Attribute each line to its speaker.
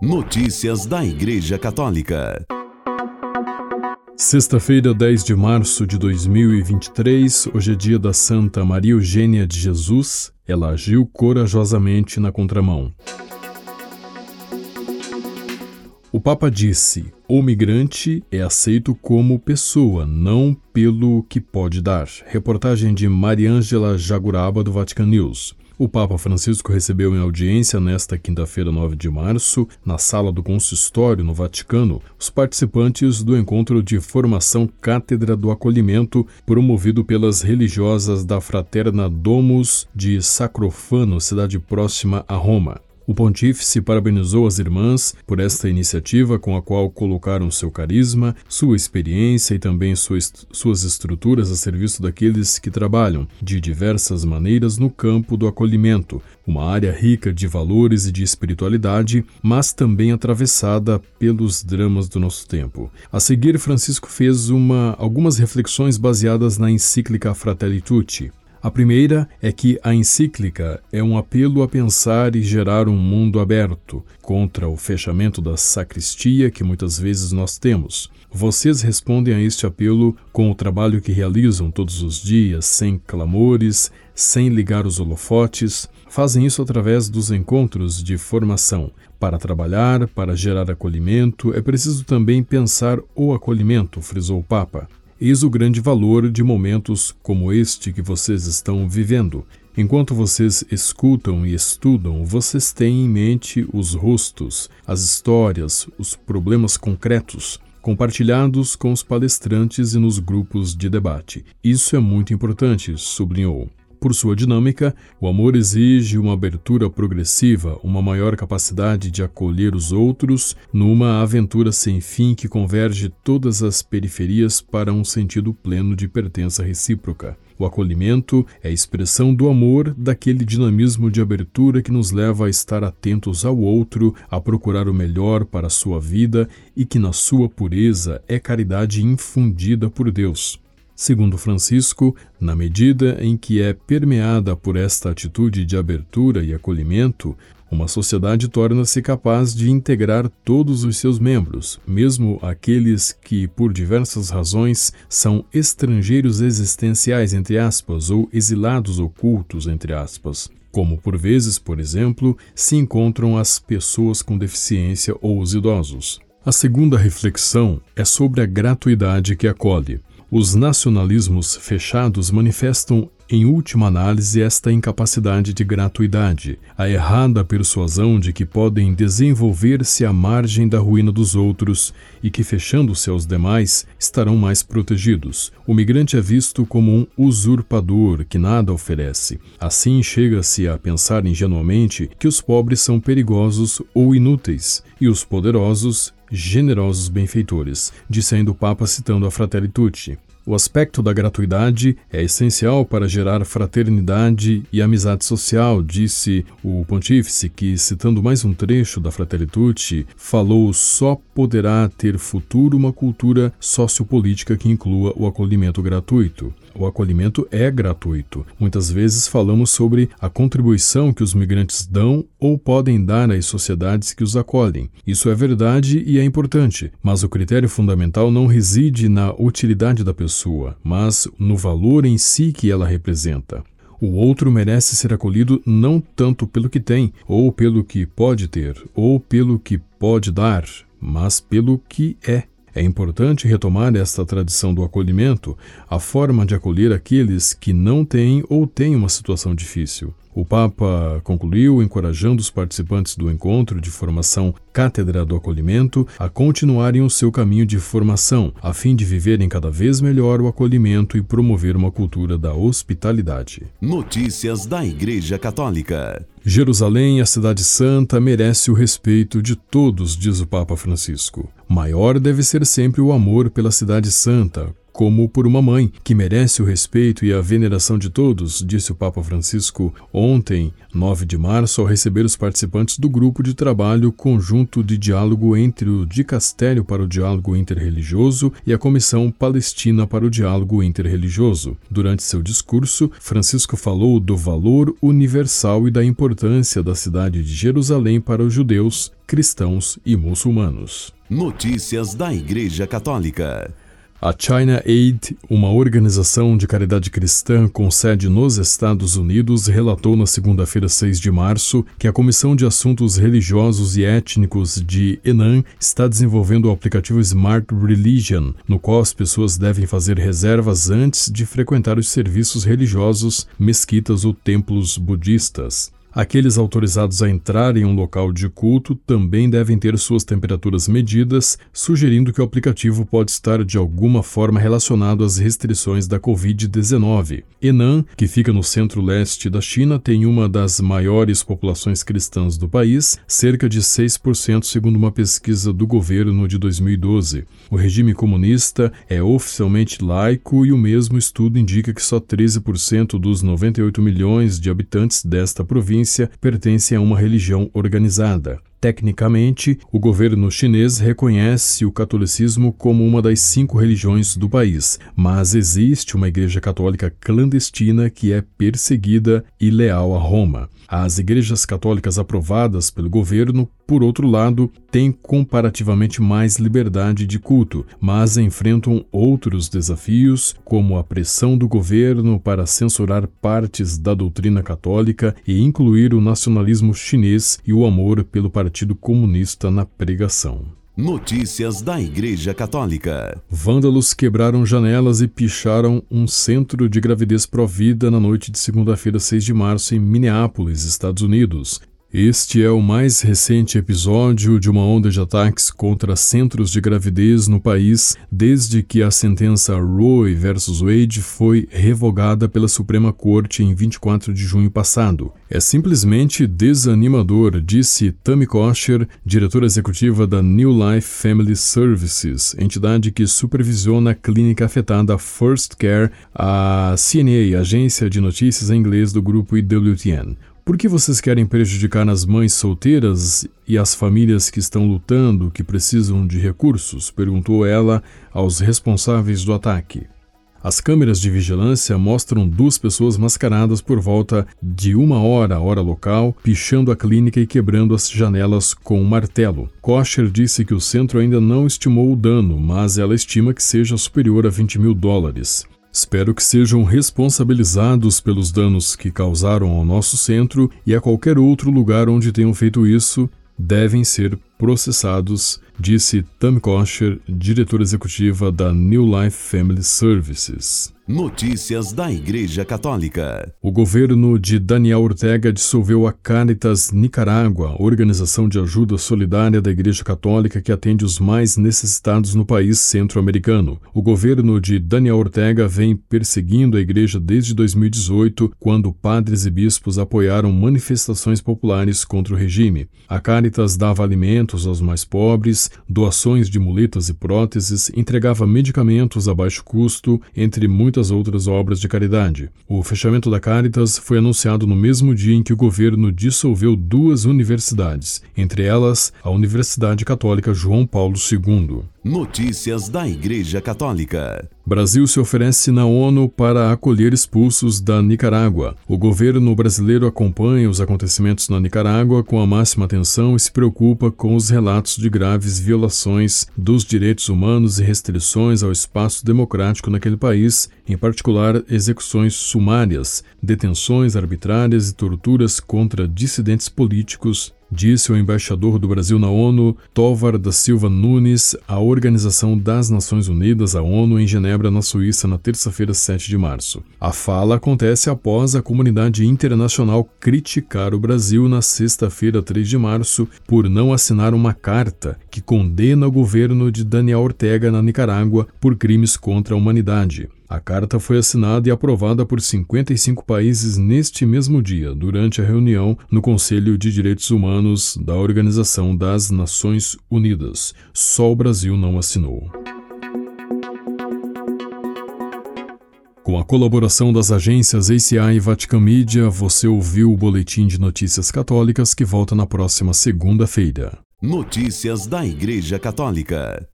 Speaker 1: Notícias da Igreja Católica.
Speaker 2: Sexta-feira, 10 de março de 2023, hoje é dia da Santa Maria Eugênia de Jesus. Ela agiu corajosamente na contramão. O Papa disse: o migrante é aceito como pessoa, não pelo que pode dar. Reportagem de Mariângela Jaguraba, do Vatican News. O Papa Francisco recebeu em audiência nesta quinta-feira, 9 de março, na sala do consistório no Vaticano, os participantes do encontro de formação Cátedra do Acolhimento, promovido pelas religiosas da Fraterna Domus de Sacrofano, cidade próxima a Roma. O pontífice parabenizou as irmãs por esta iniciativa com a qual colocaram seu carisma, sua experiência e também suas, estruturas a serviço daqueles que trabalham de diversas maneiras no campo do acolhimento, uma área rica de valores e de espiritualidade, mas também atravessada pelos dramas do nosso tempo. A seguir, Francisco fez uma, algumas reflexões baseadas na encíclica Fratelli Tutti. A primeira é que a encíclica é um apelo a pensar e gerar um mundo aberto contra o fechamento da sacristia que muitas vezes nós temos. Vocês respondem a este apelo com o trabalho que realizam todos os dias, sem clamores, sem ligar os holofotes. Fazem isso através dos encontros de formação. Para trabalhar, para gerar acolhimento, é preciso também pensar o acolhimento, frisou o Papa. Eis o grande valor de momentos como este que vocês estão vivendo. Enquanto vocês escutam e estudam, vocês têm em mente os rostos, as histórias, os problemas concretos, compartilhados com os palestrantes e nos grupos de debate. Isso é muito importante, sublinhou. Por sua dinâmica, o amor exige uma abertura progressiva, uma maior capacidade de acolher os outros, numa aventura sem fim que converge todas as periferias para um sentido pleno de pertença recíproca. O acolhimento é a expressão do amor, daquele dinamismo de abertura que nos leva a estar atentos ao outro, a procurar o melhor para a sua vida e que, na sua pureza, é caridade infundida por Deus. Segundo Francisco, na medida em que é permeada por esta atitude de abertura e acolhimento, uma sociedade torna-se capaz de integrar todos os seus membros, mesmo aqueles que, por diversas razões, são estrangeiros existenciais, entre aspas, ou exilados ocultos, entre aspas. Como por vezes, por exemplo, se encontram as pessoas com deficiência ou os idosos. A segunda reflexão é sobre a gratuidade que acolhe. Os nacionalismos fechados manifestam, em última análise, esta incapacidade de gratuidade, a errada persuasão de que podem desenvolver-se à margem da ruína dos outros e que, fechando-se aos demais, estarão mais protegidos. O migrante é visto como um usurpador que nada oferece. Assim, chega-se a pensar ingenuamente que os pobres são perigosos ou inúteis e os poderosos generosos benfeitores, disse ainda o Papa citando a Fratelli Tutti. O aspecto da gratuidade é essencial para gerar fraternidade e amizade social, disse o pontífice, que, citando mais um trecho da Fratelli Tutti, falou só poderá ter futuro uma cultura sociopolítica que inclua o acolhimento gratuito. O acolhimento é gratuito. Muitas vezes falamos sobre a contribuição que os migrantes dão ou podem dar às sociedades que os acolhem. Isso é verdade e é importante, mas o critério fundamental não reside na utilidade da pessoa, mas no valor em si que ela representa. O outro merece ser acolhido não tanto pelo que tem, ou pelo que pode ter, ou pelo que pode dar, mas pelo que é. É importante retomar esta tradição do acolhimento, a forma de acolher aqueles que não têm ou têm uma situação difícil. O Papa concluiu encorajando os participantes do encontro de formação Cátedra do Acolhimento a continuarem o seu caminho de formação, a fim de viverem cada vez melhor o acolhimento e promover uma cultura da hospitalidade.
Speaker 1: Notícias da Igreja Católica.
Speaker 2: Jerusalém, a cidade santa, merece o respeito de todos, diz o Papa Francisco. Maior deve ser sempre o amor pela cidade santa, como por uma mãe, que merece o respeito e a veneração de todos, disse o Papa Francisco ontem, 9 de março, ao receber os participantes do grupo de trabalho conjunto de diálogo entre o Dicastério para o Diálogo Interreligioso e a Comissão Palestina para o Diálogo Interreligioso. Durante seu discurso, Francisco falou do valor universal e da importância da cidade de Jerusalém para os judeus, cristãos e muçulmanos.
Speaker 1: Notícias da Igreja Católica.
Speaker 2: A China Aid, uma organização de caridade cristã com sede nos Estados Unidos, relatou na segunda-feira, 6 de março, que a Comissão de Assuntos Religiosos e Étnicos de Henan está desenvolvendo o aplicativo Smart Religion, no qual as pessoas devem fazer reservas antes de frequentar os serviços religiosos, mesquitas ou templos budistas. Aqueles autorizados a entrar em um local de culto também devem ter suas temperaturas medidas, sugerindo que o aplicativo pode estar de alguma forma relacionado às restrições da Covid-19. Henan, que fica no centro-leste da China, tem uma das maiores populações cristãs do país, cerca de 6% segundo uma pesquisa do governo de 2012. O regime comunista é oficialmente laico e o mesmo estudo indica que só 13% dos 98 milhões de habitantes desta província província pertence a uma religião organizada. Tecnicamente, o governo chinês reconhece o catolicismo como uma das cinco religiões do país, mas existe uma igreja católica clandestina que é perseguida e leal a Roma. As igrejas católicas aprovadas pelo governo, por outro lado, têm comparativamente mais liberdade de culto, mas enfrentam outros desafios, como a pressão do governo para censurar partes da doutrina católica e incluir o nacionalismo chinês e o amor pelo Partido Comunista na pregação.
Speaker 1: Notícias da Igreja Católica.
Speaker 2: Vândalos quebraram janelas e picharam um centro de gravidez provida na noite de segunda-feira, 6 de março, em Minneapolis, Estados Unidos. Este é o mais recente episódio de uma onda de ataques contra centros de gravidez no país desde que a sentença Roe vs Wade foi revogada pela Suprema Corte em 24 de junho passado. É simplesmente desanimador, disse Tammy Kosher, diretora executiva da New Life Family Services, entidade que supervisiona a clínica afetada First Care, a CNA, agência de notícias em inglês do grupo IWTN. Por que vocês querem prejudicar as mães solteiras e as famílias que estão lutando, que precisam de recursos? perguntou ela aos responsáveis do ataque. As câmeras de vigilância mostram duas pessoas mascaradas por volta de uma hora, hora local, pichando a clínica e quebrando as janelas com um martelo. Kosher disse que o centro ainda não estimou o dano, mas ela estima que seja superior a 20 mil dólares. Espero que sejam responsabilizados pelos danos que causaram ao nosso centro e a qualquer outro lugar onde tenham feito isso, devem ser processados, disse Tam Kosher, diretora executiva da New Life Family Services.
Speaker 1: Notícias da Igreja Católica.
Speaker 2: O governo de Daniel Ortega dissolveu a Caritas Nicarágua, organização de ajuda solidária da Igreja Católica que atende os mais necessitados no país centro-americano. O governo de Daniel Ortega vem perseguindo a igreja desde 2018, quando padres e bispos apoiaram manifestações populares contra o regime. A Caritas dava alimentos aos mais pobres, doações de muletas e próteses, entregava medicamentos a baixo custo, entre muitas muitas outras obras de caridade. O fechamento da Caritas foi anunciado no mesmo dia em que o governo dissolveu duas universidades, entre elas a Universidade Católica João Paulo II.
Speaker 1: Notícias da Igreja Católica.
Speaker 2: Brasil se oferece na ONU para acolher expulsos da Nicarágua. O governo brasileiro acompanha os acontecimentos na Nicarágua com a máxima atenção e se preocupa com os relatos de graves violações dos direitos humanos e restrições ao espaço democrático naquele país, em particular execuções sumárias, detenções arbitrárias e torturas contra dissidentes políticos disse o embaixador do Brasil na ONU, Tovar da Silva Nunes, à Organização das Nações Unidas, a ONU, em Genebra, na Suíça, na terça-feira, 7 de março. A fala acontece após a comunidade internacional criticar o Brasil na sexta-feira, 3 de março, por não assinar uma carta que condena o governo de Daniel Ortega na Nicarágua por crimes contra a humanidade. A carta foi assinada e aprovada por 55 países neste mesmo dia, durante a reunião no Conselho de Direitos Humanos da Organização das Nações Unidas. Só o Brasil não assinou. Com a colaboração das agências ACI e Vatican Media, você ouviu o Boletim de Notícias Católicas que volta na próxima segunda-feira.
Speaker 1: Notícias da Igreja Católica.